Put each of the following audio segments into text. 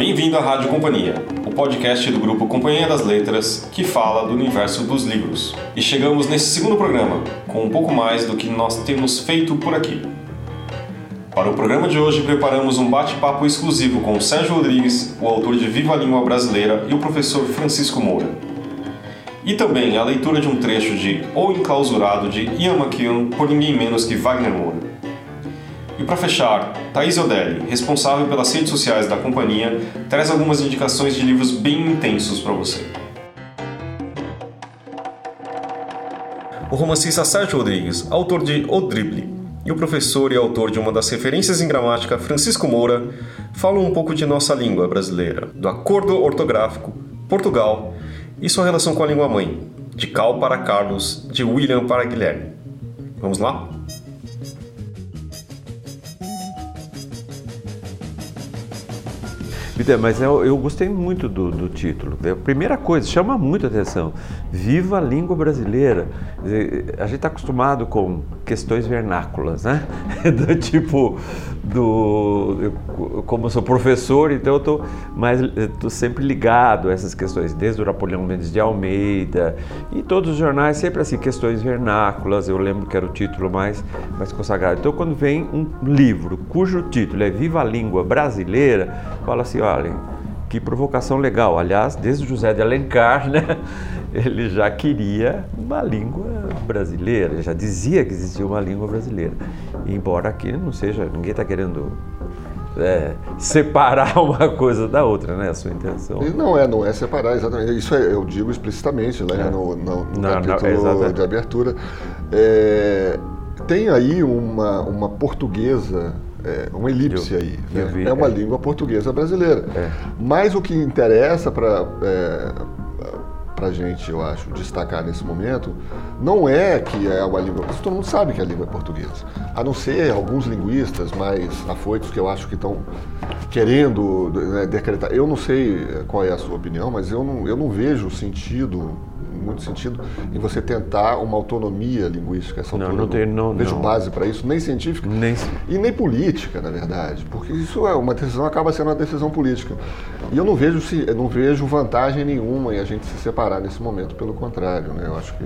Bem-vindo à Rádio Companhia, o podcast do grupo Companhia das Letras que fala do universo dos livros. E chegamos nesse segundo programa com um pouco mais do que nós temos feito por aqui. Para o programa de hoje, preparamos um bate-papo exclusivo com Sérgio Rodrigues, o autor de Viva a Língua Brasileira, e o professor Francisco Moura. E também a leitura de um trecho de O Enclausurado de Ian McKeown por ninguém menos que Wagner Moura. E para fechar, Thaís Odelli, responsável pelas redes sociais da companhia, traz algumas indicações de livros bem intensos para você. O romancista Sérgio Rodrigues, autor de O Drible, e o professor e autor de uma das referências em gramática, Francisco Moura, falam um pouco de nossa língua brasileira, do acordo ortográfico, Portugal e sua relação com a língua mãe, de Cal para Carlos, de William para Guilherme. Vamos lá? Mas eu, eu gostei muito do, do, título. A primeira coisa, chama muito atenção. Viva a língua brasileira. A gente está acostumado com questões vernáculas, né? Do tipo, do, eu, como eu sou professor, então eu estou mais tô sempre ligado a essas questões, desde o Napoleão Mendes de Almeida e todos os jornais sempre assim questões vernáculas. Eu lembro que era o título mais mais consagrado. Então quando vem um livro cujo título é Viva a língua brasileira, fala assim, olha que provocação legal. Aliás, desde José de Alencar, né? Ele já queria uma língua brasileira, ele já dizia que existia uma língua brasileira. Embora aqui não seja, ninguém está querendo é, separar uma coisa da outra, né? A sua intenção. Não é, não é separar, exatamente. Isso é, eu digo explicitamente né, é. no, no, no não, capítulo não, de abertura. É, tem aí uma, uma portuguesa é, uma elipse eu, aí. Né? Vi, é uma é. língua portuguesa brasileira. É. Mas o que interessa para é, para a gente, eu acho, destacar nesse momento, não é que é uma língua. Todo mundo sabe que a língua é portuguesa. A não ser alguns linguistas mais afoitos que eu acho que estão querendo né, decretar. Eu não sei qual é a sua opinião, mas eu não, eu não vejo sentido muito sentido em você tentar uma autonomia linguística. Essa não, não tem, não, vejo não. base para isso, nem científica nem... e nem política, na verdade, porque isso é uma decisão acaba sendo uma decisão política. E eu não vejo se, não vejo vantagem nenhuma em a gente se separar nesse momento, pelo contrário, né? Eu acho que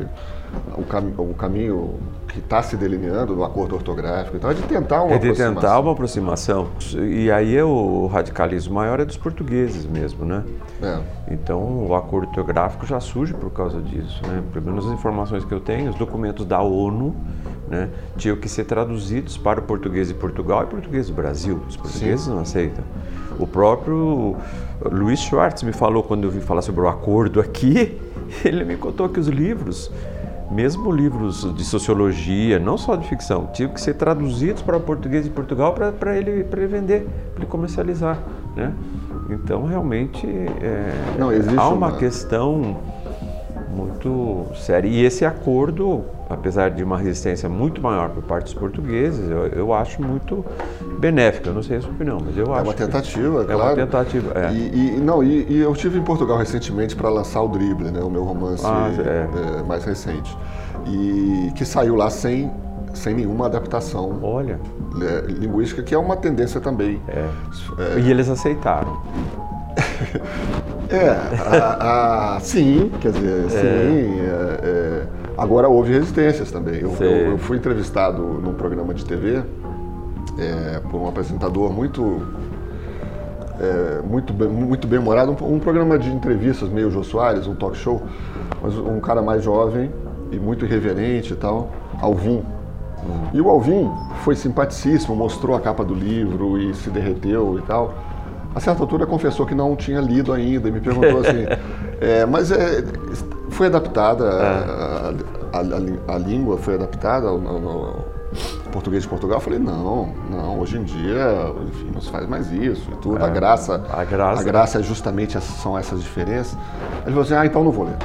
o, cam o caminho que está se delineando no acordo ortográfico, então é de tentar uma é de aproximação. tentar uma aproximação. E aí é o radicalismo maior é dos portugueses mesmo, né? É. Então o acordo ortográfico já surge por causa disso, né? Pelo menos as informações que eu tenho, os documentos da ONU, né, tinham que ser traduzidos para o português de Portugal e português do Brasil. Os portugueses Sim. não aceitam. O próprio Luiz Schwartz me falou quando eu vim falar sobre o acordo aqui, ele me contou que os livros mesmo livros de sociologia, não só de ficção, tinham que ser traduzidos para o português de Portugal para ele, ele vender, para ele comercializar. Né? Então, realmente, é, não, há uma, uma questão muito séria. E esse acordo, apesar de uma resistência muito maior por parte dos portugueses, eu, eu acho muito benéfica. Eu não sei a sua opinião, mas eu é acho. Uma tentativa, é claro. uma tentativa. É. E, e, não, e, e, eu estive em Portugal recentemente para lançar o Drible, né, o meu romance ah, é. É, mais recente, e que saiu lá sem sem nenhuma adaptação Olha. É, linguística, que é uma tendência também. É. É. E eles aceitaram. é, a, a, sim, quer dizer, sim. Agora houve resistências também. Eu, eu, eu, fui entrevistado num programa de TV é, por um apresentador muito é, muito, bem, muito bem humorado, um, um, programa de entrevistas meio Jô Soares, um talk show, mas um cara mais jovem e muito irreverente e tal, Alvin. Uhum. E o Alvin foi simpaticíssimo, mostrou a capa do livro e se derreteu e tal. A certa altura confessou que não tinha lido ainda e me perguntou assim, é, mas é, foi adaptada, é. A, a, a, língua foi adaptada ao, ao, ao português de Portugal, eu falei, não, não, hoje em dia, enfim, não se faz mais isso e tudo. É, a, graça, a graça. A graça é justamente essas, são essas diferenças. Ele falou assim, ah, então não vou ler.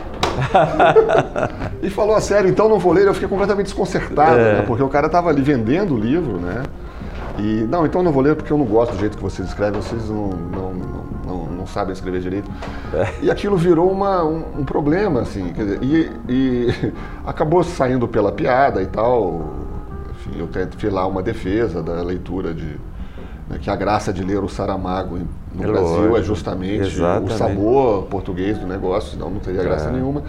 e falou a sério, então não vou ler, eu fiquei completamente desconcertado, é. né, porque o cara estava ali vendendo o livro, né? E, não, então não vou ler porque eu não gosto do jeito que vocês escrevem, vocês não, não, não, não sabem escrever direito. É. E aquilo virou uma, um, um, problema, assim, dizer, e, e acabou saindo pela piada e tal, enfim, eu fiz lá uma defesa da leitura de né, que a graça de ler o Saramago no Brasil entendeu é justamente Exatamente. o sabor português do negócio, senão não teria graça é. nenhuma.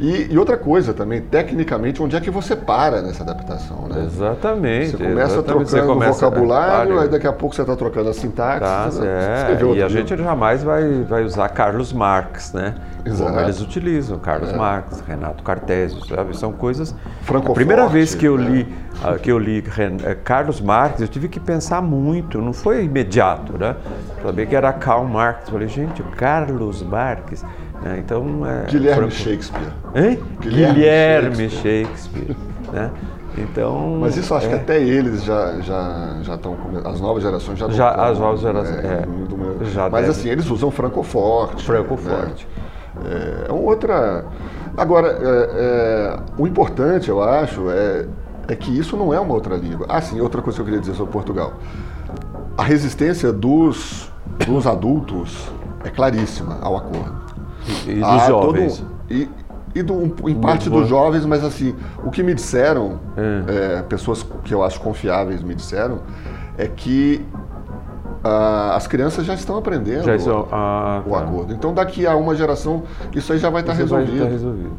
E, e, outra coisa também, tecnicamente, onde é que você para nessa adaptação, né? Exatamente. Você começa exatamente. trocando você começa, o vocabulário, é, aí daqui a pouco você está trocando a sintaxe. Tá, você, é, e a gente jamais vai, vai usar Carlos Marx, né? Exato. Como eles utilizam, Carlos é. Marx, Renato Cartésio, sabe? São coisas... A primeira vez que eu né? li, né? que eu li eh, Carlos Marx, eu tive que pensar muito, não foi imediato, né? Sabia que era Karl Marx. Falei, gente, Carlos Marx... É, então, é, Guilherme Shakespeare. Hein? Guilherme, Guilherme Shakespeare. Shakespeare né? Então, Mas isso acho é. que até eles já já já estão as novas gerações já já as novas gerações é, é, já mas deve. assim eles usam francoforte francoforte né? é, outra agora é, é, o importante eu acho é é que isso não é uma outra língua ah sim outra coisa que eu queria dizer sobre Portugal a resistência dos dos adultos é claríssima ao acordo e, dos ah, jovens. Todo, e, e do, em parte dos jovens, mas assim, o que me disseram, é. É, pessoas que eu acho confiáveis me disseram, é que ah, as crianças já estão aprendendo já estão, ah, o tá. acordo. Então, daqui a uma geração, isso aí já vai estar resolvido. Vai estar resolvido.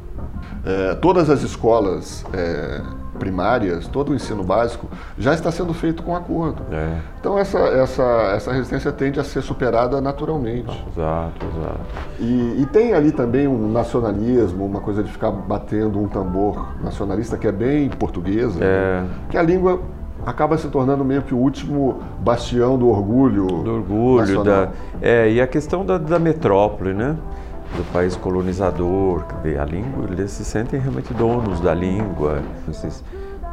É, todas as escolas é, primárias, todo o ensino básico, já está sendo feito com acordo. É. Então essa, essa, essa resistência tende a ser superada naturalmente. Exato, exato. E, e tem ali também um nacionalismo, uma coisa de ficar batendo um tambor nacionalista que é bem portuguesa, é. né? que a língua acaba se tornando meio que o último bastião do orgulho. Do orgulho, da, é, e a questão da, da metrópole, né? Do país colonizador, a língua, eles se sentem realmente donos da língua, esses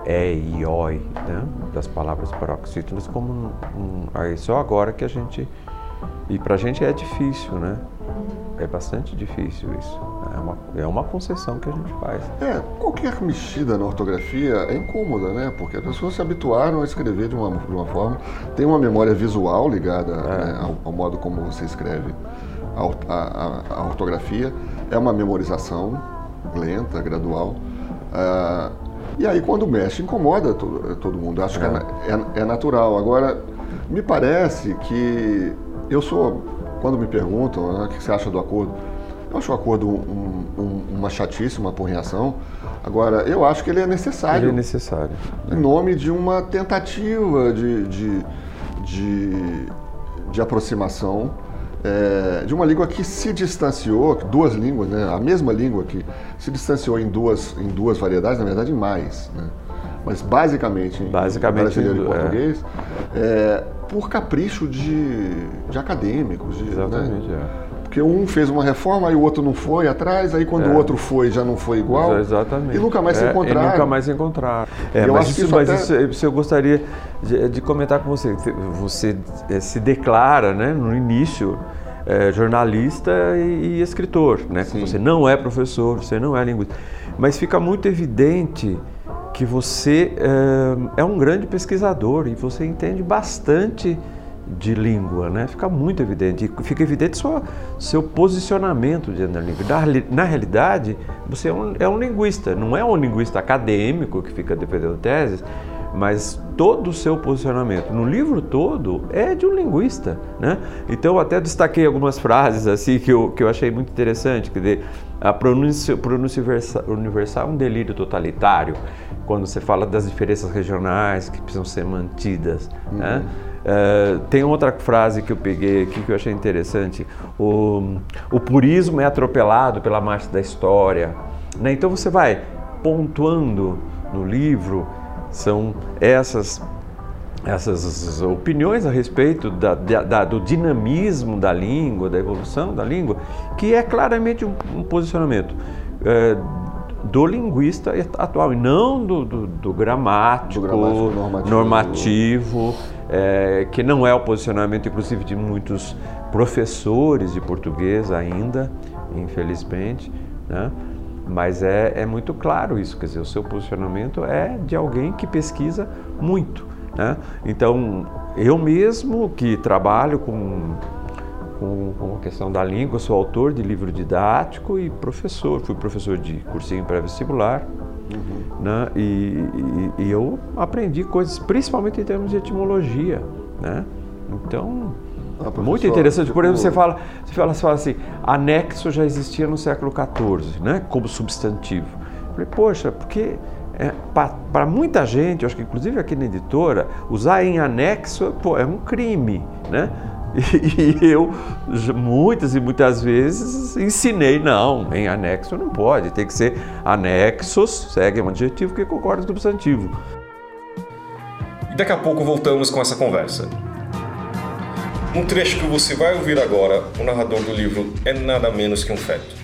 é e oi, né? das palavras paroxítonas, como um, um, aí só agora que a gente e para a gente é difícil, né? É bastante difícil isso. É uma, é uma concessão que a gente faz. É, qualquer mexida na ortografia é incômoda, né? Porque as pessoas se habituaram a escrever de uma, de uma forma, tem uma memória visual ligada é. né, ao, ao modo como você escreve a, a, a ortografia, é uma memorização lenta, gradual. Uh, e aí, quando mexe, incomoda todo, todo mundo. Acho é. que é, é, é, natural. Agora, me parece que eu sou, quando me perguntam né, o que você acha do acordo, eu acho o acordo um, um, uma chatice, uma porreação. Agora, eu acho que ele é necessário. Ele é necessário. Em nome de uma tentativa de, de, de, de aproximação é, de uma língua que se distanciou, duas línguas, né, a mesma língua que se distanciou em duas, em duas variedades, na verdade em mais, né, mas basicamente, basicamente em brasileiro e português, é. É, por capricho de, de acadêmicos. De, né? Exatamente, né? Porque um fez uma reforma, aí o outro não foi atrás, aí quando é. o outro foi já não foi igual. Exatamente. E nunca mais se encontraram. É, e nunca mais se encontraram. É, eu mas, isso, isso, mas até... isso, isso, eu gostaria de, de, comentar com você. Você é, se declara né, no início é, jornalista e, e, escritor. Né? Você não é professor, você não é linguista. Mas fica muito evidente que você é, é um grande pesquisador e você entende bastante de língua, né? Fica muito evidente. E fica evidente só seu posicionamento dentro da língua. Na, realidade, você é um, é um, linguista, não é um linguista acadêmico que fica defendendo teses, mas todo o seu posicionamento no livro todo é de um linguista, né? Então eu até destaquei algumas frases assim que eu, que eu achei muito interessante, quer dizer, a pronúncia, pronúncia universal é um delírio totalitário, quando você fala das diferenças regionais que precisam ser mantidas, uhum. né? Uh, tem outra frase que eu peguei aqui que eu achei interessante. O, o purismo é atropelado pela marcha da história. Né? Então você vai pontuando no livro, são essas essas opiniões a respeito da, da, do dinamismo da língua, da evolução da língua, que é claramente um, um posicionamento é, do linguista atual e não do, do, do gramático, do gramático normativo, normativo é, que não é o posicionamento, inclusive, de muitos professores de português ainda, infelizmente, né? mas é, é muito claro isso, quer dizer, o seu posicionamento é de alguém que pesquisa muito. Né? Então, eu mesmo que trabalho com, com, a questão da língua, sou autor de livro didático e professor, fui professor de cursinho pré-vestibular, Uhum. Né? E, e, e, eu aprendi coisas, principalmente em termos de etimologia. Né? Então, Ah, Muito interessante. Por exemplo, você fala, você fala, você fala assim, anexo já existia no século XIV, né? Como substantivo. Eu falei, poxa, porque é, para muita gente, acho que inclusive aqui na editora, usar em anexo pô, é um crime, né? E, eu muitas e muitas vezes ensinei, não, em anexo não pode, tem que ser anexos, segue um adjetivo que concorda com o substantivo. E daqui a pouco voltamos com essa conversa. Um trecho que você vai ouvir agora, o narrador do livro é nada menos que um feto.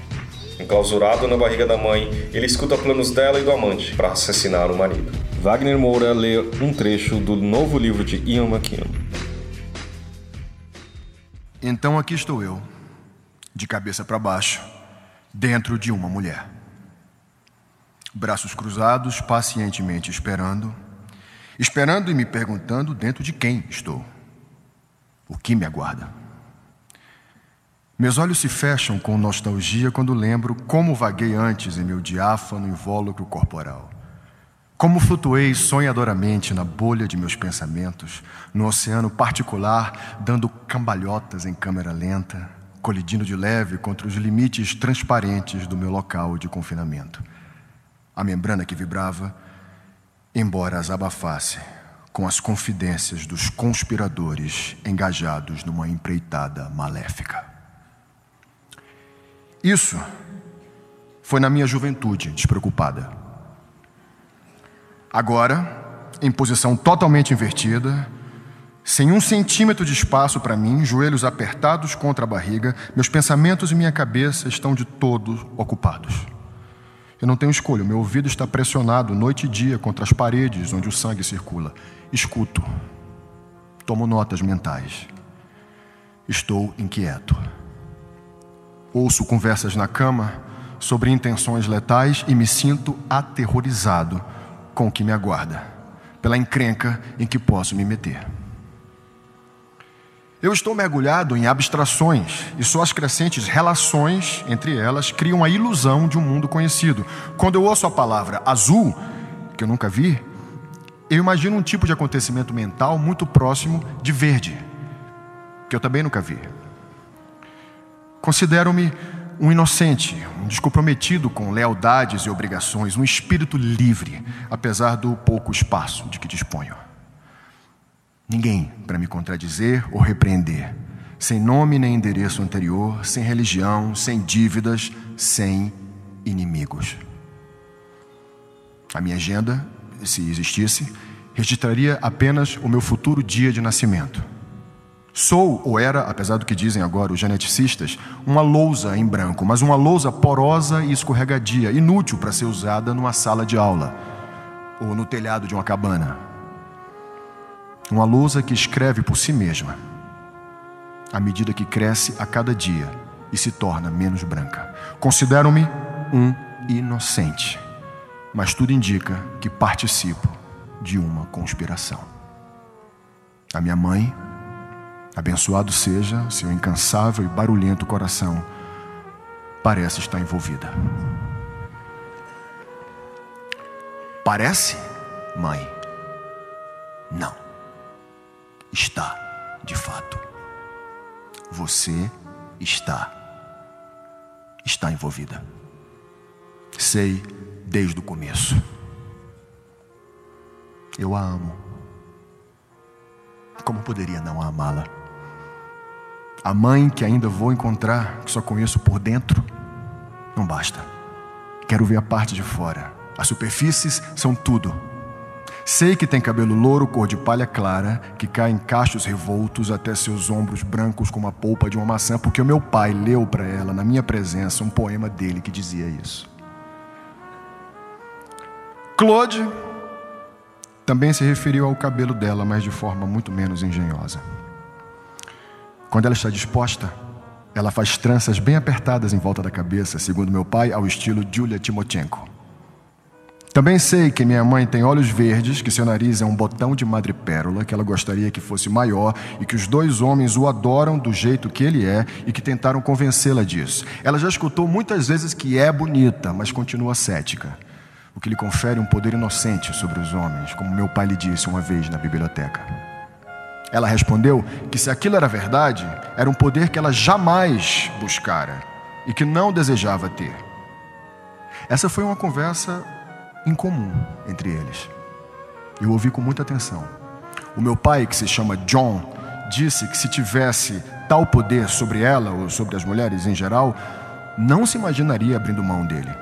Enclausurado na barriga da mãe, ele escuta planos dela e do amante para assassinar o marido. Wagner Moura lê um trecho do novo livro de Ian McKeon. Então aqui estou eu, de cabeça para baixo, dentro de uma mulher. Braços cruzados, pacientemente esperando, esperando e me perguntando dentro de quem estou. O que me aguarda? Meus olhos se fecham com nostalgia quando lembro como vaguei antes em meu diáfano invólucro corporal. Como flutuei sonhadoramente na bolha de meus pensamentos, no oceano particular, dando cambalhotas em câmera lenta, colidindo de leve contra os limites transparentes do meu local de confinamento. A membrana que vibrava, embora as abafasse, com as confidências dos conspiradores engajados numa empreitada maléfica. Isso foi na minha juventude despreocupada. Agora, em posição totalmente invertida, sem um centímetro de espaço para mim, joelhos apertados contra a barriga, meus pensamentos e minha cabeça estão de todo ocupados. Eu não tenho escolha, meu ouvido está pressionado noite e dia contra as paredes onde o sangue circula. Escuto. Tomo notas mentais. Estou inquieto. Ouço conversas na cama sobre intenções letais e me sinto aterrorizado com o que me aguarda, pela encrenca em que posso me meter. Eu estou mergulhado em abstrações e suas crescentes relações entre elas criam a ilusão de um mundo conhecido. Quando eu ouço a palavra azul, que eu nunca vi, eu imagino um tipo de acontecimento mental muito próximo de verde, que eu também nunca vi. Considero-me um inocente, um descomprometido com lealdades e obrigações, um espírito livre, apesar do pouco espaço de que disponho. Ninguém para me contradizer ou repreender, sem nome nem endereço anterior, sem religião, sem dívidas, sem inimigos. A minha agenda se existisse, registraria apenas o meu futuro dia de nascimento. Sou, ou era, apesar do que dizem agora os geneticistas, uma lousa em branco, mas uma lousa porosa e escorregadia, inútil para ser usada numa sala de aula ou no telhado de uma cabana. Uma lousa que escreve por si mesma, à medida que cresce a cada dia e se torna menos branca. Considero-me um inocente mas tudo indica que participo de uma conspiração. A minha mãe, abençoado seja seu incansável e barulhento coração, parece estar envolvida. Parece, mãe? Não. Está, de fato. Você está. Está envolvida. Sei desde o começo. Eu a amo. Como poderia não amá-la? A mãe que ainda vou encontrar, que só conheço por dentro, não basta. Quero ver a parte de fora. As superfícies são tudo. Sei que tem cabelo louro, cor de palha clara, que cai em cachos revoltos até seus ombros brancos como a polpa de uma maçã, porque o meu pai leu para ela, na minha presença, um poema dele que dizia isso. Claude também se referiu ao cabelo dela, mas de forma muito menos engenhosa. Quando ela está disposta, ela faz tranças bem apertadas em volta da cabeça, segundo meu pai, ao estilo Julia Timochenko. Também sei que minha mãe tem olhos verdes, que seu nariz é um botão de madrepérola, que ela gostaria que fosse maior e que os dois homens o adoram do jeito que ele é e que tentaram convencê-la disso. Ela já escutou muitas vezes que é bonita, mas continua cética o que lhe confere um poder inocente sobre os homens, como meu pai lhe disse uma vez na biblioteca. Ela respondeu que se aquilo era verdade, era um poder que ela jamais buscara e que não desejava ter. Essa foi uma conversa incomum entre eles. Eu ouvi com muita atenção. O meu pai, que se chama John, disse que se tivesse tal poder sobre ela ou sobre as mulheres em geral, não se imaginaria abrindo mão dele.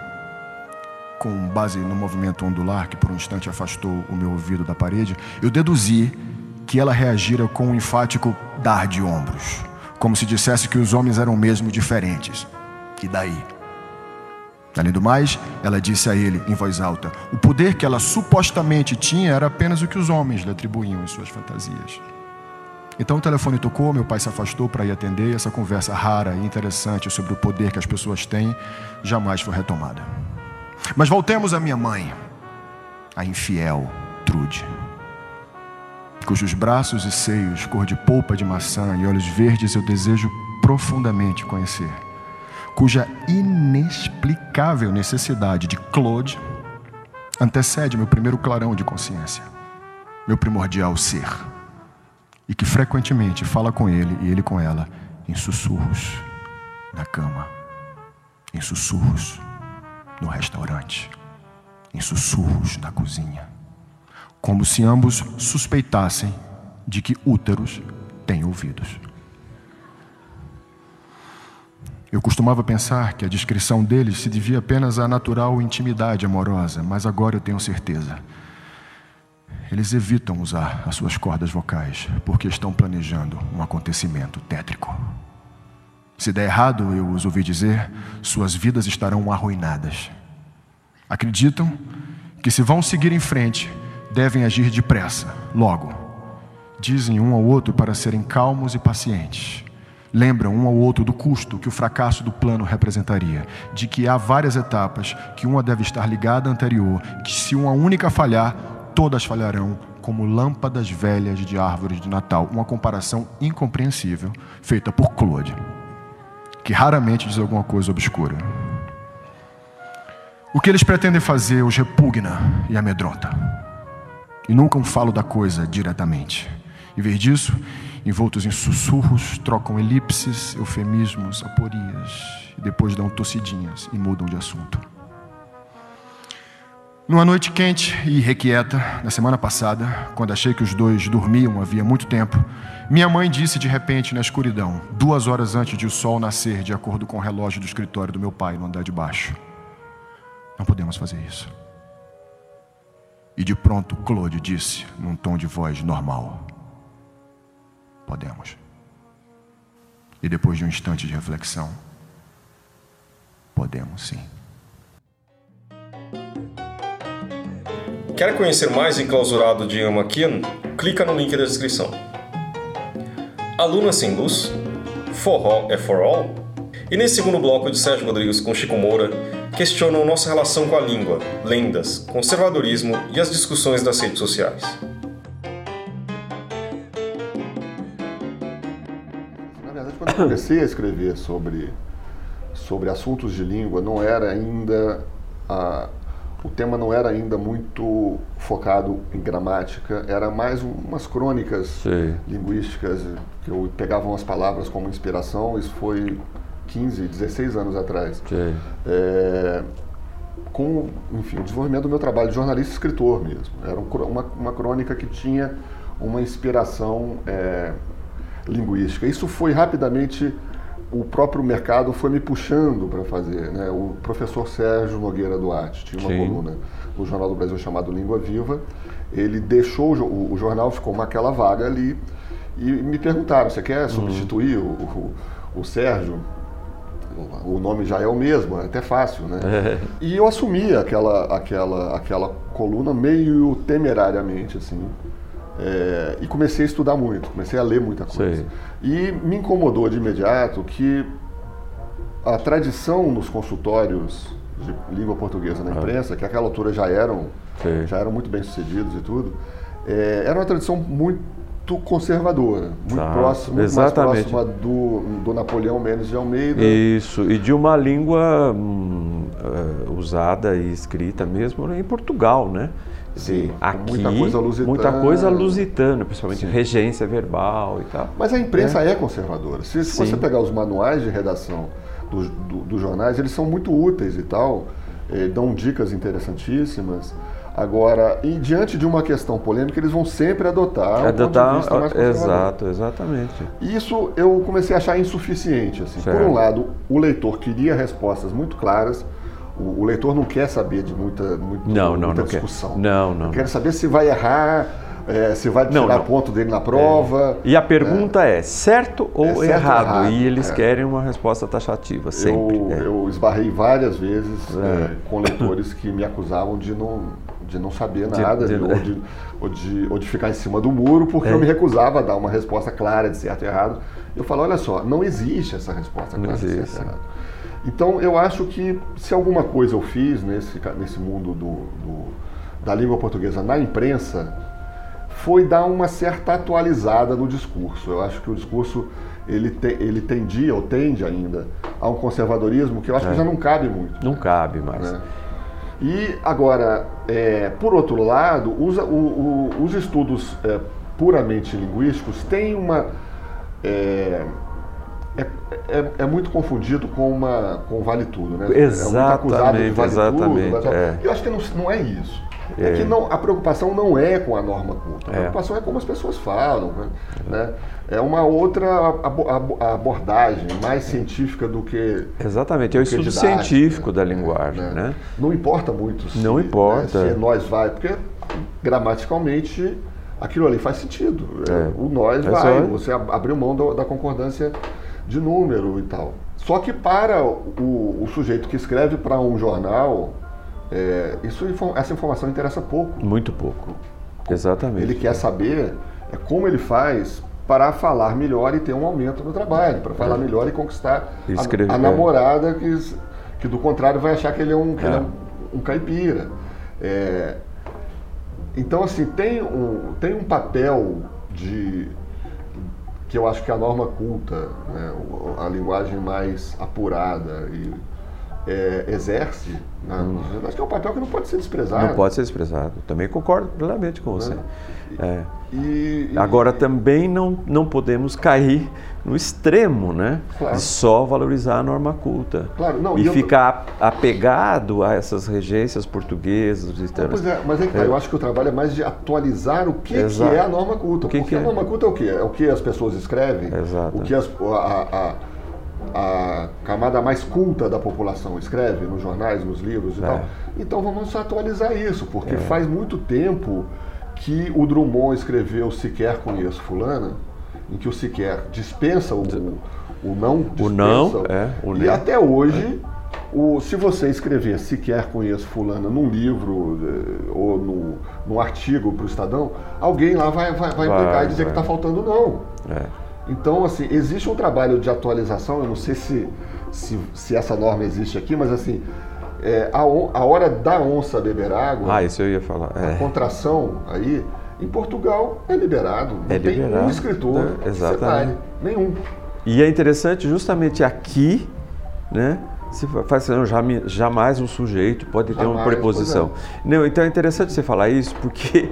Com base no movimento ondular que por um instante afastou o meu ouvido da parede, eu deduzi que ela reagira com um enfático dar de ombros, como se dissesse que os homens eram mesmo diferentes. E daí? Além do mais, ela disse a ele em voz alta: o poder que ela supostamente tinha era apenas o que os homens lhe atribuíam em suas fantasias. Então o telefone tocou, meu pai se afastou para ir atender e essa conversa rara e interessante sobre o poder que as pessoas têm jamais foi retomada. Mas voltemos à minha mãe, a infiel Trude, cujos braços e seios, cor de polpa de maçã e olhos verdes eu desejo profundamente conhecer cuja inexplicável necessidade de Claude antecede meu primeiro clarão de consciência, meu primordial ser, e que frequentemente fala com ele e ele com ela em sussurros na cama, em sussurros no restaurante, em sussurros na cozinha, como se ambos suspeitassem de que úteros têm ouvidos. Eu costumava pensar que a descrição deles se devia apenas à natural intimidade amorosa, mas agora eu tenho certeza. Eles evitam usar as suas cordas vocais porque estão planejando um acontecimento tétrico. Se der errado, eu os ouvi dizer, suas vidas estarão arruinadas. Acreditam que se vão seguir em frente, devem agir depressa, logo. Dizem um ao outro para serem calmos e pacientes lembram um ao outro do custo que o fracasso do plano representaria, de que há várias etapas, que uma deve estar ligada à anterior, que se uma única falhar, todas falharão, como lâmpadas velhas de árvores de Natal. Uma comparação incompreensível feita por Claude, que raramente diz alguma coisa obscura. O que eles pretendem fazer os repugna e amedronta. E nunca um falo da coisa diretamente. Em vez disso, envoltos em sussurros, trocam elipses, eufemismos, aporias, e depois dão tossidinhas e mudam de assunto. Numa noite quente e irrequieta, na semana passada, quando achei que os dois dormiam havia muito tempo, minha mãe disse de repente na escuridão, duas horas antes de o sol nascer, de acordo com o relógio do escritório do meu pai no andar de baixo: Não podemos fazer isso. E de pronto, Claude disse, num tom de voz normal: Podemos. E depois de um instante de reflexão, podemos sim. Quer conhecer mais enclausurado de Kian? Clica no link da descrição. Aluna Sem Luz, Forró é For All? E nesse segundo bloco de Sérgio Rodrigues com Chico Moura, questionam nossa relação com a língua, lendas, conservadorismo e as discussões das redes sociais. quando eu comecei a escrever sobre, sobre assuntos de língua, não era ainda. A, o tema não era ainda muito focado em gramática, era mais umas crônicas Sim. linguísticas que eu pegava umas palavras como inspiração. Isso foi 15, 16 anos atrás. É, com, enfim, o desenvolvimento do meu trabalho de jornalista e escritor mesmo. Era uma, uma crônica que tinha uma inspiração é, linguística. Isso foi rapidamente o próprio mercado foi me puxando para fazer. Né? O professor Sérgio Nogueira Duarte tinha uma Sim. coluna no Jornal do Brasil chamado Língua Viva. Ele deixou o, o jornal, ficou uma aquela vaga ali e me perguntaram: você quer substituir uhum. o, o, o Sérgio? O nome já é o mesmo, é até fácil, né? É. E eu assumi aquela, aquela, aquela coluna meio temerariamente, assim. É, e comecei a estudar muito, comecei a ler muita coisa. Sei. E me incomodou de imediato que a tradição nos consultórios de língua portuguesa na ah. imprensa, que àquela altura já eram, já eram muito bem sucedidos e tudo, é, era uma tradição muito conservadora, muito ah, próxima, muito mais próxima do, do Napoleão Mendes de Almeida. Isso, e de uma língua hum, uh, usada e escrita mesmo em Portugal, né? Sim, aqui muita coisa lusitana, muita coisa lusitana principalmente Sim. regência verbal e tal. Mas a imprensa é, é conservadora. Se, se você pegar os manuais de redação dos do, do jornais, eles são muito úteis e tal, eh, dão dicas interessantíssimas. Agora, e diante de uma questão polêmica, eles vão sempre adotar adotar, um ponto Exato, exatamente. Isso eu comecei a achar insuficiente. Assim. Por um lado, o leitor queria respostas muito claras. O, o leitor não quer saber de muita, muito, não, não, muita não discussão. Quer. Não, não. Quer saber se vai errar, é, se vai tirar não, não. ponto dele na prova. É. E a pergunta é, é certo ou é certo errado? errado? E eles é. querem uma resposta taxativa, sempre. Eu, é. eu esbarrei várias vezes com leitores que me acusavam de não de não saber nada, de, de, ou, de, ou, de, ou, de, ficar em cima do muro, porque é. eu me recusava a dar uma resposta clara de certo e errado. Eu falo, olha só, não existe essa resposta clara de certo e errado. Então, eu acho que se alguma coisa eu fiz nesse, nesse mundo do, do, da língua portuguesa na imprensa, foi dar uma certa atualizada no discurso. Eu acho que o discurso ele, te, ele tendia ou tende ainda a um conservadorismo que eu acho é. que já não cabe muito. Não cabe mais. Né? E agora, é, por outro lado, os, o, o, os estudos é, puramente linguísticos têm uma. É, é, é, é, muito confundido com uma com vale tudo, né? Exatamente, é muito acusado de vale exatamente. Tudo, é. Eu acho que não, não é isso. É. é. que não, a preocupação não é com a norma culta, a preocupação é como as pessoas falam. Né? é uma outra abordagem, mais científica do que. Exatamente, é o estudo científico da linguagem. Né? né? Não importa muito se, Não importa. Né, se nós vai, porque gramaticalmente aquilo ali faz sentido. É. O nós é vai, você abriu mão do, da concordância de número e tal. Só que para o, o sujeito que escreve para um jornal, é, isso, essa informação interessa pouco. Muito pouco. Exatamente. Ele quer saber é, como ele faz para falar melhor e ter um aumento no trabalho, para falar é. melhor e conquistar a, a, namorada que, que do contrário vai achar que ele é um, é. Ele é um, um caipira. É, então assim tem um, tem um papel de que eu acho que a norma culta, né, a linguagem mais apurada e é, exerce, né? hum. acho que é um papel que não pode ser desprezado. Não pode ser desprezado. Também concordo plenamente com você. É. E, e, Agora também não, não podemos cair no extremo, né? Claro. De só valorizar a norma culta. Claro, não, e, e ficar eu... apegado a essas regências portuguesas. Não, pois é, mas é que tá, é. eu acho que o trabalho é mais de atualizar o que, que é a norma culta. O que, que é? a norma culta é o quê? É o que as pessoas escrevem, Exato. o que as, a, a, a camada mais culta da população escreve nos jornais, nos livros e é. tal. Então vamos atualizar isso, porque é. faz muito tempo que o Drummond escreveu Sequer Conheço Fulana, em que o sequer dispensa o, o não, dispensa, o não, é, o e até hoje, o, se você escrever Sequer Conheço Fulana num livro eh, ou no, num artigo para o Estadão, alguém lá vai, vai, vai, vai implicar e dizer vai. que está faltando não. É. Então, assim, existe um trabalho de atualização, eu não sei se, se, se essa norma existe aqui, mas assim, é, a, a, hora da onça beber água. Ah, isso eu ia falar. É. A contração aí, em Portugal é liberado. Não é tem liberado, um escritor né? Exatamente. nenhum. E é interessante justamente aqui, né? Se faz jamais um sujeito pode jamais, ter uma preposição. É. Não, então é interessante você falar isso porque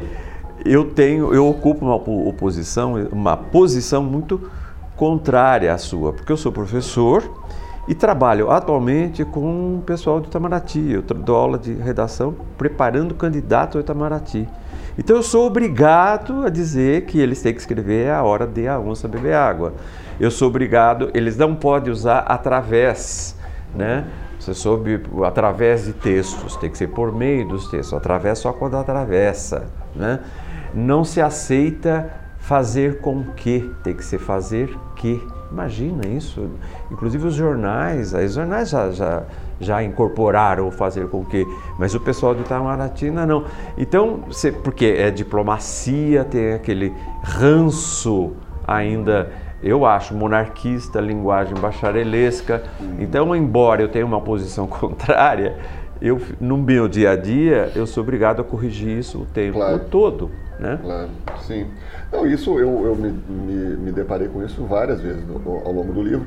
eu tenho, eu ocupo uma oposição, uma posição muito contrária à sua, porque eu sou professor e trabalho atualmente com o pessoal do Itamaraty. Eu dou aula de redação preparando candidato ao Itamaraty. Então eu sou obrigado a dizer que eles têm que escrever a hora de a onça beber água. Eu sou obrigado, eles não podem usar através, né? Você soube através de textos, tem que ser por meio dos textos, através só quando atravessa, né? Não se aceita fazer com que, tem que ser fazer que. Imagina isso. Inclusive os jornais, os jornais já, já, já incorporaram o fazer com que, mas o pessoal de Itamaraty não. Então, porque é diplomacia, tem aquele ranço ainda, eu acho, monarquista, linguagem bacharelesca. Então, embora eu tenha uma posição contrária, eu, no meu dia a dia, eu sou obrigado a corrigir isso o tempo claro. todo. Né? Claro, sim. Não, isso eu, eu me, me, me deparei com isso várias vezes no, ao longo do livro.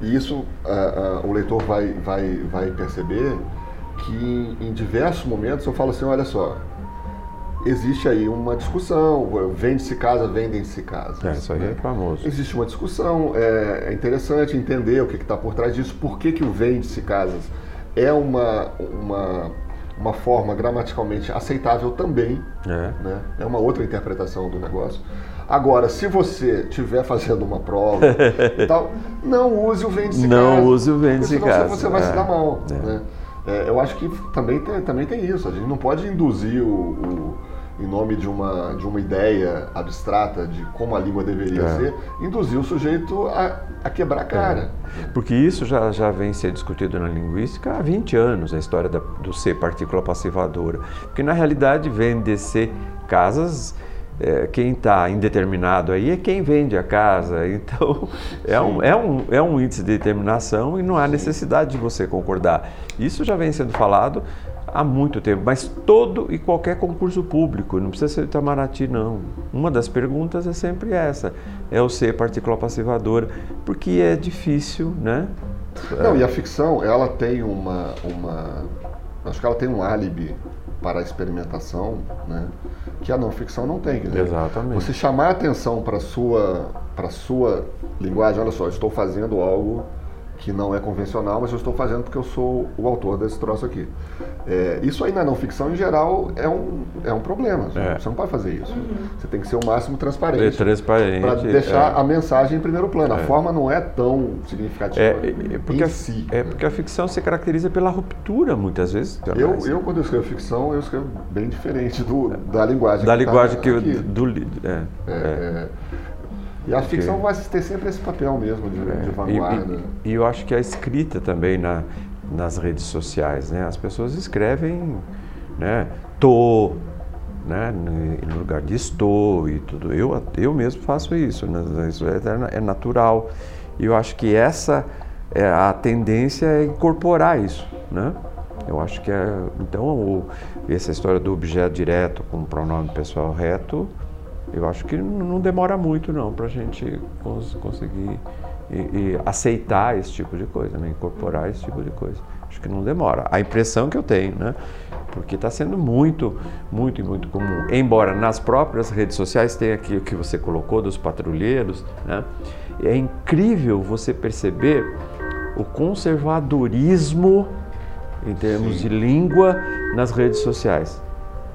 E isso o leitor vai, vai, vai perceber que em diversos momentos eu falo assim, olha só, existe aí uma discussão, vende-se casa, vendem-se casas. É, isso aí né? é famoso. Existe uma discussão, é, é interessante entender o que está por trás disso, por que, que o vende-se casas é uma, uma, uma forma gramaticalmente aceitável também, É. né? é uma outra interpretação do negócio. Agora, se você estiver fazendo uma prova e tal, não use o vende-se Não casa. use o vende-se casa, Você vai é. se dar mal. É. Né? É, eu acho que também tem, também tem isso. A gente não pode induzir o, o- em nome de uma, de uma ideia abstrata de como a língua deveria É. ser, induzir o sujeito a, a quebrar a cara. Porque isso já, já vem sendo discutido na linguística há 20 anos, a história da- do ser partícula passivadora. Porque na realidade, vender-se casas, é, quem está indeterminado aí é quem vende a casa. Então é um, é, um, é um índice de determinação e não há necessidade de você concordar. Isso já vem sendo falado há muito tempo, mas todo e qualquer concurso público, não precisa ser Itamaraty não. Uma das perguntas é sempre essa, é o ser partícula passivadora, porque é difícil, né? Não, e a ficção, ela tem uma, uma. Acho que ela tem um álibi para a experimentação, né? Que a não ficção não tem. Dizer, Exatamente. Você chamar a atenção para a sua, para sua linguagem, olha só, estou fazendo algo que não é convencional, mas eu estou fazendo porque eu sou o autor desse troço aqui. É, isso aí na não ficção, em geral, é um, é um problema. É. Você não pode fazer isso. Você tem que ser o máximo É transparente. transparente. Para deixar é. a mensagem em primeiro plano. A forma não é tão significativa É, é, porque, em a, si. é porque a ficção se caracteriza pela ruptura, muitas vezes. Eu, eu, quando eu escrevo ficção, eu escrevo bem diferente do, da linguagem. da que tá linguagem que aqui. do, é, É, é. é. E a ficção vai ter sempre esse papel mesmo de, de É, E- vanguarda. E, e eu acho que a escrita também na, nas redes sociais, né? As pessoas escrevem, né? Tô, né? No no lugar de estou e tudo. Eu, eu mesmo faço isso, né? Isso é, é natural. E eu acho que essa é a tendência é incorporar isso, né? Eu acho que é então o, essa história do objeto direto com o pronome pessoal reto eu acho que não demora muito não para a gente cons- conseguir e, e aceitar esse tipo de coisa, né? incorporar esse tipo de coisa. Acho que não demora. A impressão que eu tenho, né? Porque está sendo muito, muito e muito comum. Embora nas próprias redes sociais tenha aqui o que você colocou dos patrulheiros, né? É incrível você perceber o conservadorismo em termos de língua nas redes sociais.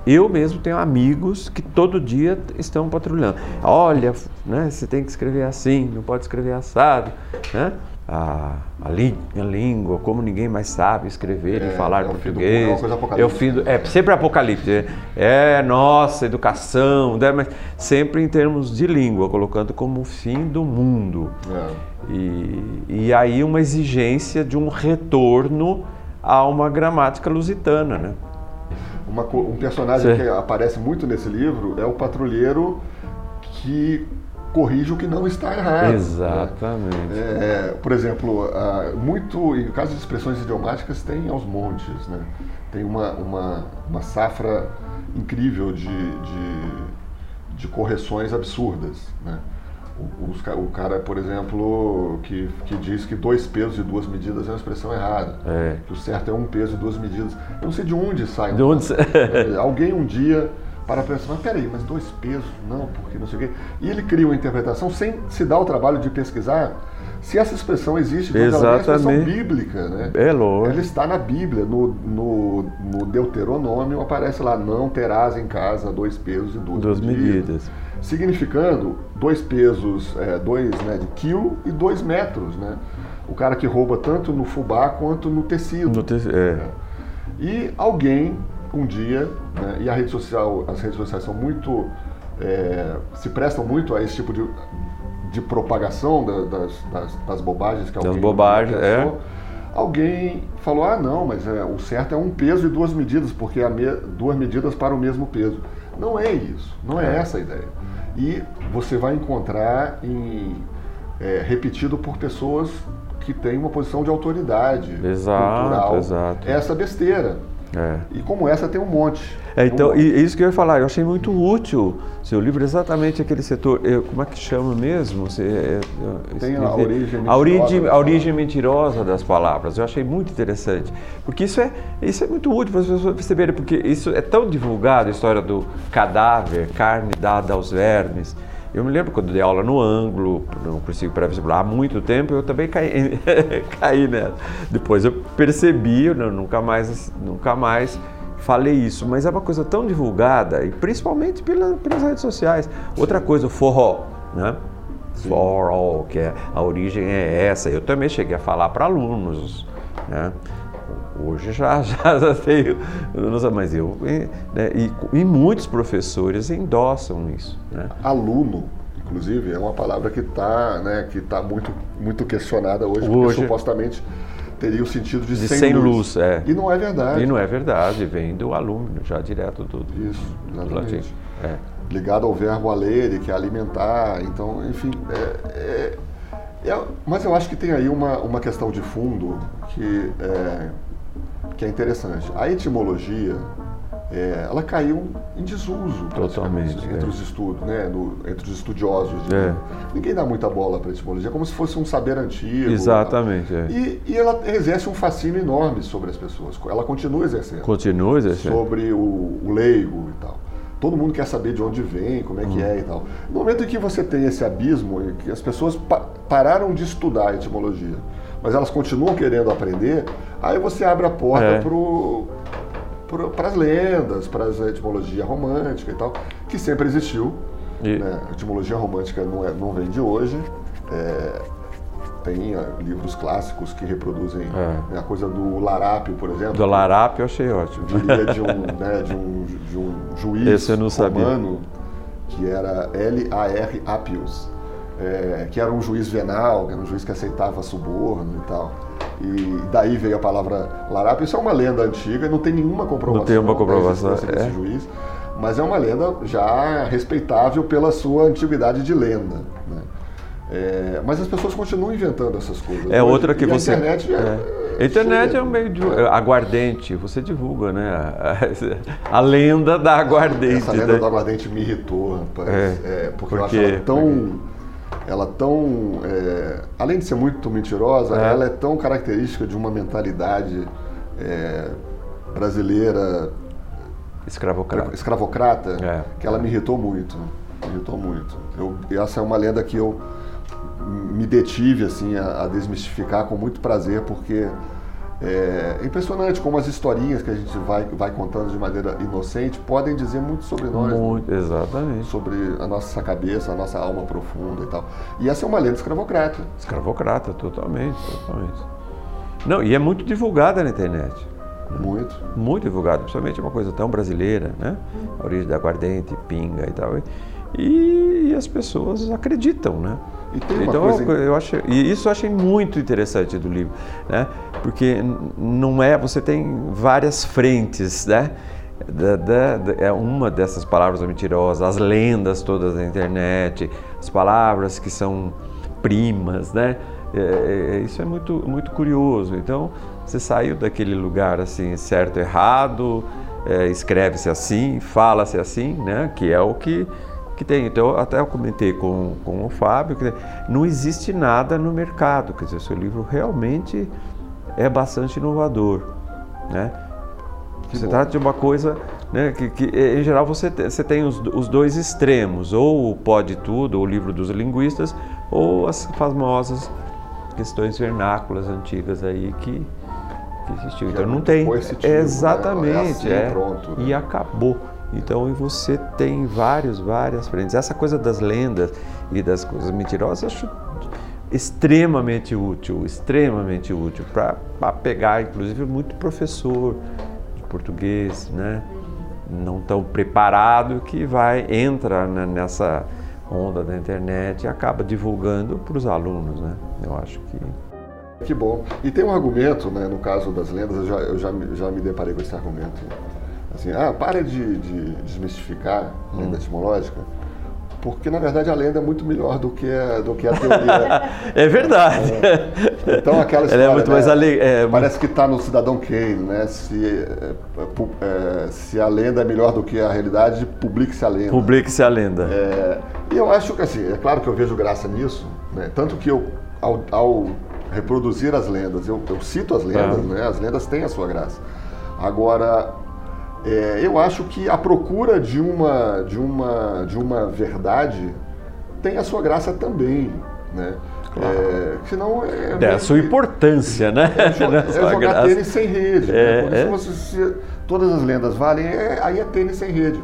Eu mesmo tenho amigos que todo dia estão patrulhando. Olha, né, você tem que escrever assim, não pode escrever assado, né? A, a, lí- a língua, como ninguém mais sabe escrever e É, falar é o fim do mundo, é português. uma coisa é o apocalíptica. fim do, é sempre apocalipse. É, é, nossa, educação, né, mas sempre em termos de língua, colocando como o fim do mundo. É. E, e aí uma exigência de um retorno a uma gramática lusitana, né? Uma um personagem Sim. que aparece muito nesse livro é o patrulheiro que corrige o que não está errado. né? Exatamente. É, por exemplo, muito, em caso de expressões idiomáticas, tem aos montes, né? Tem uma, uma, uma safra incrível de, de, de correções absurdas, né? O, os o cara, por exemplo, que, que diz que dois pesos e duas medidas é uma expressão errada. É. Que o certo é um peso e duas medidas. Eu não sei de onde sai. De onde Alguém um dia para pensar, mas peraí, mas dois pesos? Não, porque não sei o quê. E ele cria uma interpretação sem se dar o trabalho de pesquisar se essa expressão existe. porque ela é uma expressão Exatamente. bíblica, né? É lógico. Ela está na Bíblia, no, no, no Deuteronômio aparece lá, não terás em casa dois pesos e duas, Duas medidas. Significando dois pesos, é, dois né, de quilo e dois metros, né? O cara que rouba tanto no fubá quanto no tecido. No te- é. E alguém, um dia, né, e a rede social, as redes sociais são muito. é, se prestam muito a esse tipo de, de propagação da- das, das, das bobagens que alguém. bobagens, é. Alguém falou: ah, não, mas é, o certo é um peso e duas medidas, porque há me- duas medidas para o mesmo peso. Não é isso, não é, É. essa a ideia. E você vai encontrar em, é, repetido por pessoas que têm uma posição de autoridade Exato, cultural exato. essa besteira. É. E como essa tem um monte. É, então, um monte. E, isso que eu ia falar, eu achei muito útil seu livro, exatamente aquele setor. Eu, como é que chama mesmo? Você, é, tem a origem a origem, a origem mentirosa das palavras. Eu achei muito interessante. Porque isso é, isso é muito útil para as pessoas perceberem, porque isso é tão divulgado, a história do cadáver, carne dada aos vermes. Eu me lembro quando dei aula no ângulo, no cursinho pré-vestibular, há muito tempo, eu também caí, caí nela. Depois eu percebi, eu nunca mais, nunca mais falei isso, mas é uma coisa tão divulgada, e principalmente pela, pelas redes sociais. Outra coisa, o forró, né? Forró, que é, a origem é essa. Eu também cheguei a falar para alunos, né? Hoje já, já, já tenho, mas eu. Né, e, e, muitos professores endossam isso. Né? Aluno, inclusive, é uma palavra que está né, que tá muito, muito questionada hoje, hoje, porque supostamente teria o sentido de, de sem, sem luz. luz. é. E não é verdade. E não é verdade, vem do aluno, já direto do, Isso, exatamente. Do é. Ligado ao verbo alere, que é alimentar. Então, enfim, é, é, é, mas eu acho que tem aí uma, uma questão de fundo que é, que é interessante. A etimologia, é, ela caiu em desuso Totalmente, entre é. os estudos, né? No, entre os estudiosos. É. Ninguém dá muita bola para a etimologia, como se fosse um saber antigo. Exatamente. É. E, e, ela exerce um fascínio enorme sobre as pessoas. Ela continua exercendo. Continua exercendo. Sobre o, o leigo e tal. Todo mundo quer saber de onde vem, como é que hum. é e tal. No momento em que você tem esse abismo, em que as pessoas pa pararam de estudar a etimologia, mas elas continuam querendo aprender, aí você abre a porta é. para as lendas, para a etimologia romântica e tal, que sempre existiu. E... Né? A etimologia romântica não, é, não vem de hoje. É, tem uh, livros clássicos que reproduzem é. né, a coisa do Larápio, por exemplo. Do Larápio eu achei ótimo. Viria de um, né, de um, de um juiz romano sabia. que era L-A-R Apius é, que era um juiz venal, que era um juiz que aceitava suborno e tal. E daí veio a palavra larápio. Isso é uma lenda antiga, não tem nenhuma comprovação. Não tem uma comprovação. Da é. juiz, mas é uma lenda já respeitável pela sua antiguidade de lenda. Né? É, mas as pessoas continuam inventando essas coisas. É outra que você. A internet é, é. A internet é um meio de aguardente, você divulga, né? A, a, lenda da aguardente. Essa lenda né? do aguardente me irritou, rapaz. É, é porque, porque, eu acho ela tão ela tão, é, além de ser muito mentirosa, é. ela é tão característica de uma mentalidade é, brasileira escravocrata, escravocrata é. que ela me irritou muito, me irritou muito. Eu, essa é uma lenda que eu me detive assim a, a desmistificar com muito prazer, porque é impressionante como as historinhas que a gente vai, vai contando de maneira inocente podem dizer muito sobre nós. Né? Muito, né? exatamente. Sobre a nossa cabeça, a nossa alma profunda e tal. E essa é uma lenda escravocrata. Escravocrata, totalmente, totalmente. Não, e é muito divulgada na internet. Muito. Muito divulgada, principalmente uma coisa tão brasileira, né? A origem da aguardente, pinga e tal. E, e as pessoas acreditam, né? Então coisa... eu acho e isso eu achei muito interessante do livro, né? Porque não é você tem várias frentes, né? Da, da, da, é uma dessas palavras mentirosas, as lendas todas da internet, as palavras que são primas, né? É, é, é, isso é muito, muito curioso. Então, você saiu daquele lugar assim, certo, errado, é, escreve-se assim, fala-se assim, né? Que é o que que tem. Então, até eu comentei com, com o Fábio, que não existe nada no mercado, quer dizer, o seu livro realmente é bastante inovador, né? Que você bom. trata de uma coisa né, que, que, em geral, você, você tem os, os dois extremos, ou o Pode Tudo, ou o livro dos linguistas, ou as famosas questões vernáculas antigas aí que, que existiu. Então, não tem. Né? Exatamente, né? é assim, é, pronto, né? e acabou. Então, você tem vários, várias frentes. Essa coisa das lendas e das coisas mentirosas, eu acho extremamente útil, extremamente útil para pegar, inclusive, muito professor de português, né? Não tão preparado que vai entra né, nessa onda da internet e acaba divulgando para os alunos, né? Eu acho que que bom. E tem um argumento, né, no caso das lendas, eu já, eu já, já me deparei com esse argumento assim, ah, para de, de desmistificar a lenda hum. etimológica, porque na verdade a lenda é muito melhor do que a, do que a teoria. é verdade. É. Então aquela história. Ela é muito né? mais ale... é, Parece que está no Cidadão Kane, né? Se, é, é, se a lenda é melhor do que a realidade, publique-se a lenda. Publique-se a lenda. É, e eu acho que assim, é claro que eu vejo graça nisso, né? Tanto que eu, ao, ao reproduzir as lendas, eu, eu cito as lendas, né? As lendas têm a sua graça. Agora, é, eu acho que a procura de uma, de uma, de uma verdade tem a sua graça também, né? Claro. É, senão é, é, a sua importância, né? É, é jogar graça. tênis sem rede. É, né? é. Se, se, todas as lendas valem, é, aí é tênis sem rede.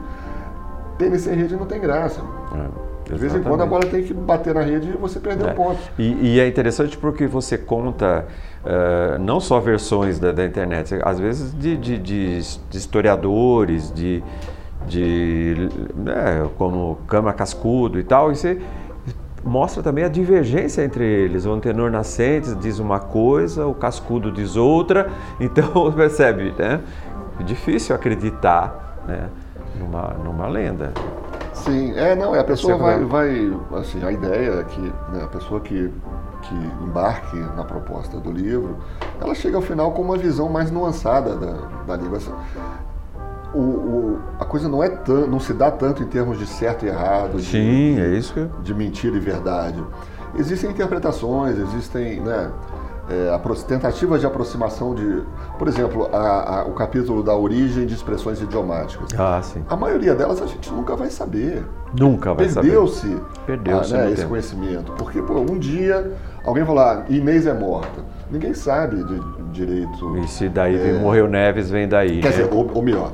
Tênis sem rede não tem graça. É, de vez em quando a bola tem que bater na rede e você perdeu o ponto. E, e, é interessante porque você conta uh, não só versões da, da, internet, às vezes de, de, de, de historiadores, de, de né, como Cama Cascudo e tal, e você mostra também a divergência entre eles. O antenor nascente diz uma coisa, o cascudo diz outra, então percebe, né? É difícil acreditar né, numa, numa lenda. Sim, é, não, é a pessoa vai, vai, assim, a ideia é que né, a pessoa que, que embarque na proposta do livro, ela chega ao final com uma visão mais nuançada da, da língua. O, o, a coisa não é tão, não se dá tanto em termos de certo e errado, Sim, de, é isso que... de mentira e verdade. Existem interpretações, existem, né, é, tentativas de aproximação de, por exemplo, a, a, o capítulo da origem de expressões idiomáticas. Ah, sim. A maioria delas a gente nunca vai saber. Nunca vai Perdeu-se saber. Perdeu-se né, esse tempo. conhecimento. Porque pô, um dia alguém falou, ah, Inês é morta. Ninguém sabe de, direito. E se daí é... morreu Neves, vem daí. Quer né? dizer, ou, ou melhor,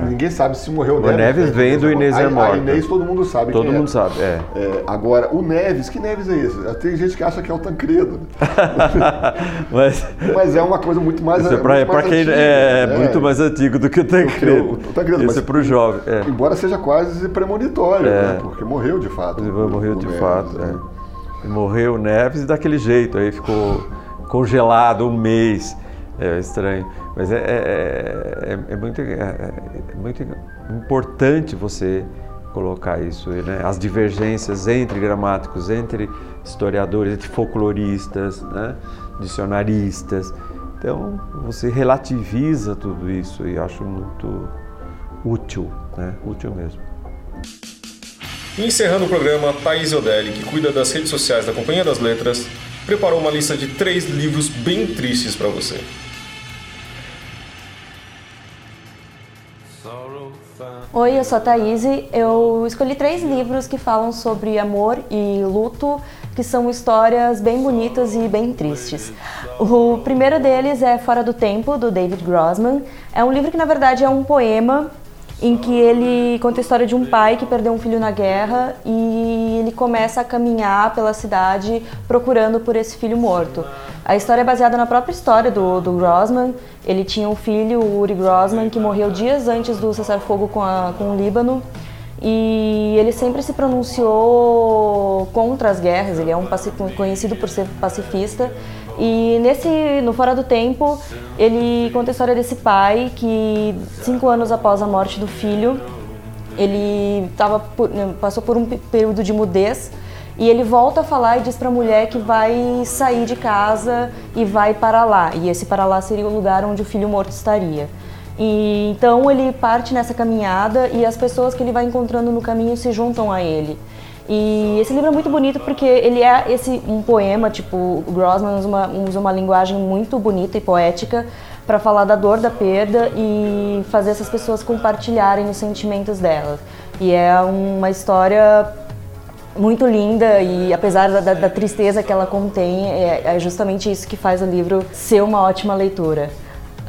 Ninguém sabe se morreu o Neves. O Neves vem do Inês é morto. A Inês todo mundo sabe Todo mundo é. sabe, é. é. Agora, o Neves, que Neves é esse? Tem gente que acha que é o Tancredo. mas, mas é uma coisa muito mais Isso é para quem antiga, é, é, muito mais antigo do que o Tancredo. O, o Tancredo Isso é para o jovem. É. Embora seja quase premonitório, é. né? porque morreu de fato. Morreu de Neves, fato, né? Morreu o Neves daquele jeito, aí ficou congelado um mês. É estranho, mas é, é, é, é muito, é, é, muito importante você colocar isso, né? as divergências entre gramáticos, entre historiadores, entre folcloristas, né? dicionaristas. Então, você relativiza tudo isso e acho muito útil, né? útil mesmo. E encerrando o programa, Thaís Odelli, que cuida das redes sociais da Companhia das Letras, preparou uma lista de três livros bem tristes para você. Oi, eu sou a Thaís. Eu escolhi três livros que falam sobre amor e luto, que são histórias bem bonitas e bem tristes. O primeiro deles é Fora do Tempo, do David Grossman. É um livro que, na verdade, é um poema em que ele conta a história de um pai que perdeu um filho na guerra e ele começa a caminhar pela cidade procurando por esse filho morto. A história é baseada na própria história do, do Grossman. Ele tinha um filho, o Uri Grossman, que morreu dias antes do cessar-fogo com, com o Líbano. E ele sempre se pronunciou contra as guerras, ele é um conhecido por ser pacifista. E nesse, no Fora do Tempo, ele conta a história desse pai que, cinco anos após a morte do filho, ele tava, passou por um período de mudez e ele volta a falar e diz para a mulher que vai sair de casa e vai para lá. E esse para lá seria o lugar onde o filho morto estaria. E então ele parte nessa caminhada e as pessoas que ele vai encontrando no caminho se juntam a ele. E esse livro é muito bonito porque ele é esse um poema, tipo, o Grossman usa uma, usa uma linguagem muito bonita e poética para falar da dor da perda e fazer essas pessoas compartilharem os sentimentos delas. E é uma história muito linda e apesar da, da, da tristeza que ela contém, é, é, justamente isso que faz o livro ser uma ótima leitura.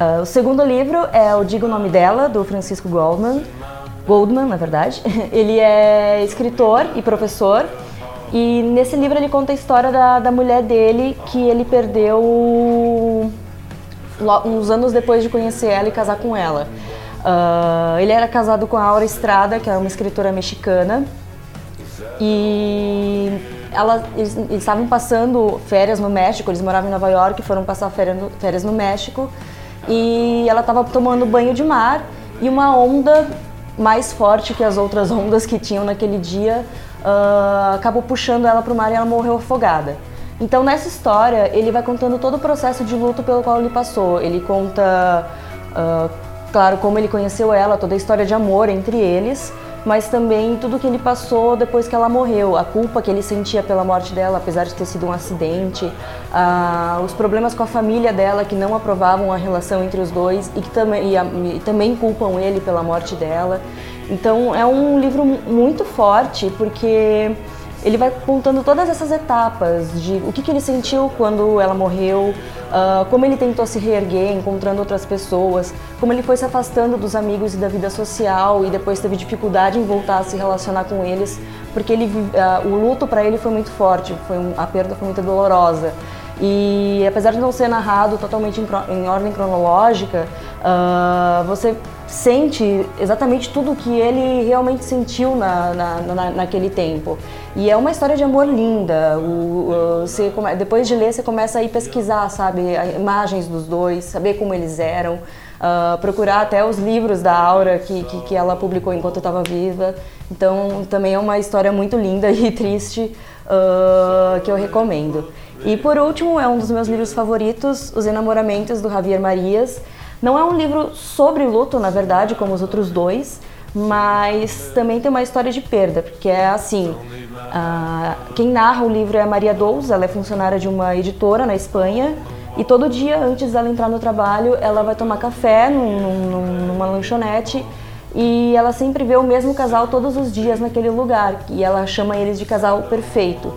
Uh, o segundo livro é o Diga o Nome Dela, do Francisco Goldman, Goldman, na verdade. Ele é escritor e professor e nesse livro ele conta a história da, da mulher dele que ele perdeu uns anos depois de conhecer ela e casar com ela. Uh, ele era casado com a Aura Estrada, que é uma escritora mexicana, e ela, eles, eles, estavam passando férias no México, eles moravam em Nova York, foram passar férias no, férias no México. E ela estava tomando banho de mar e uma onda mais forte que as outras ondas que tinham naquele dia uh, acabou puxando ela para o mar e ela morreu afogada. Então nessa história ele vai contando todo o processo de luto pelo qual ele passou. Ele conta, uh, claro, como ele conheceu ela, toda a história de amor entre eles, mas também tudo que ele passou depois que ela morreu, a culpa que ele sentia pela morte dela, apesar de ter sido um acidente, uh, os problemas com a família dela que não aprovavam a relação entre os dois e que também, e, e também culpam ele pela morte dela. Então é um livro muito forte porque ele vai contando todas essas etapas de o que, que ele sentiu quando ela morreu, uh, como ele tentou se reerguer, encontrando outras pessoas, como ele foi se afastando dos amigos e da vida social e depois teve dificuldade em voltar a se relacionar com eles, porque ele, uh, o luto para ele foi muito forte, foi um, a perda foi muito dolorosa. E apesar de não ser narrado totalmente em, em ordem cronológica, uh, você sente exatamente tudo o que ele realmente sentiu na, na, na, naquele tempo. E é uma história de amor linda. O, o, você, depois de ler, você começa a ir pesquisar, sabe, imagens dos dois, saber como eles eram, uh, procurar até os livros da Aura que, que, que ela publicou enquanto estava viva. Então, também é uma história muito linda e triste uh, que eu recomendo. E por último, é um dos meus livros favoritos, Os Enamoramentos, do Javier Marias. Não é um livro sobre luto, na verdade, como os outros dois, mas também tem uma história de perda, porque é assim, quem narra o livro é a Maria Dous, ela é funcionária de uma editora na Espanha, e todo dia antes dela entrar no trabalho, ela vai tomar café num, num, numa lanchonete e ela sempre vê o mesmo casal todos os dias naquele lugar, e ela chama eles de casal perfeito.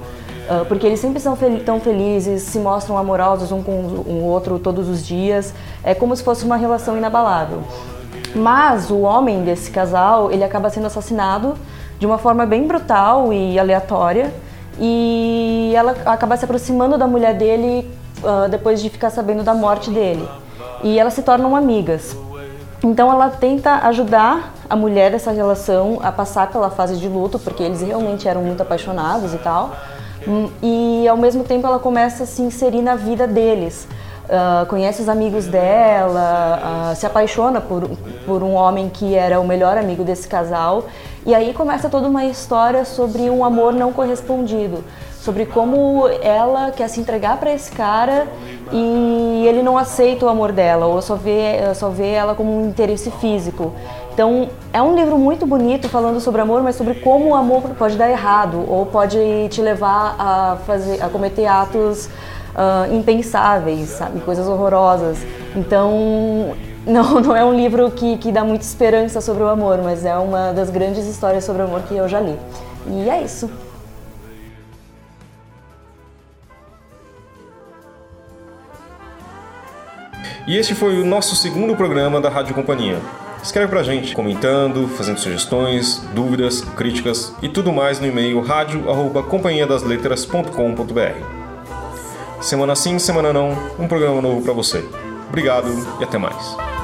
Uh, porque eles sempre são fel tão felizes, se mostram amorosos um com o outro todos os dias, é como se fosse uma relação inabalável. Mas o homem desse casal, ele acaba sendo assassinado de uma forma bem brutal e aleatória, e ela acaba se aproximando da mulher dele uh, depois de ficar sabendo da morte dele. E elas se tornam amigas. Então ela tenta ajudar a mulher dessa relação a passar pela fase de luto, porque eles realmente eram muito apaixonados e tal. E ao mesmo tempo ela começa a se inserir na vida deles. Uh, conhece os amigos dela, uh, se apaixona por, por um homem que era o melhor amigo desse casal. E aí começa toda uma história sobre um amor não correspondido, sobre como ela quer se entregar para esse cara e ele não aceita o amor dela, ou só vê, só vê ela como um interesse físico. Então, é um livro muito bonito falando sobre amor, mas sobre como o amor pode dar errado ou pode te levar a fazer, a cometer atos uh, impensáveis, sabe, coisas horrorosas. Então, não, não é um livro que, que dá muita esperança sobre o amor, mas é uma das grandes histórias sobre amor que eu já li. E é isso. E este foi o nosso segundo programa da Rádio Companhia. Escreve pra gente, comentando, fazendo sugestões, dúvidas, críticas e tudo mais no e-mail radio@companhiadasletras.com.br. Semana sim, semana não, um programa novo para você. Obrigado e até mais.